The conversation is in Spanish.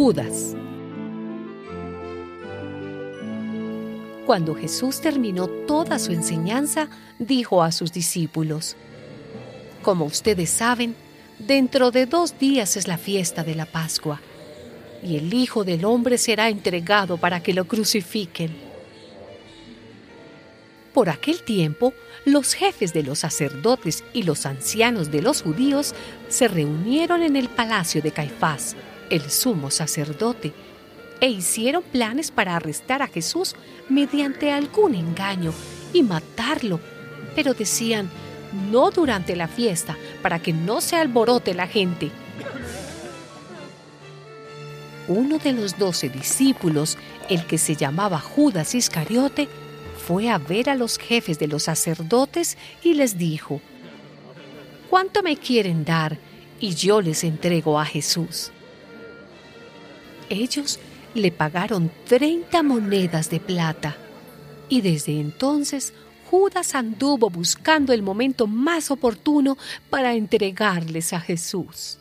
Judas. Cuando Jesús terminó toda su enseñanza, dijo a sus discípulos, Como ustedes saben, dentro de dos días es la fiesta de la Pascua, y el Hijo del Hombre será entregado para que lo crucifiquen. Por aquel tiempo, los jefes de los sacerdotes y los ancianos de los judíos se reunieron en el palacio de Caifás, el sumo sacerdote, e hicieron planes para arrestar a Jesús mediante algún engaño y matarlo. Pero decían, no durante la fiesta, para que no se alborote la gente. Uno de los doce discípulos, el que se llamaba Judas Iscariote, fue a ver a los jefes de los sacerdotes y les dijo, ¿cuánto me quieren dar? Y yo les entrego a Jesús. Ellos le pagaron 30 monedas de plata. Y desde entonces Judas anduvo buscando el momento más oportuno para entregarles a Jesús.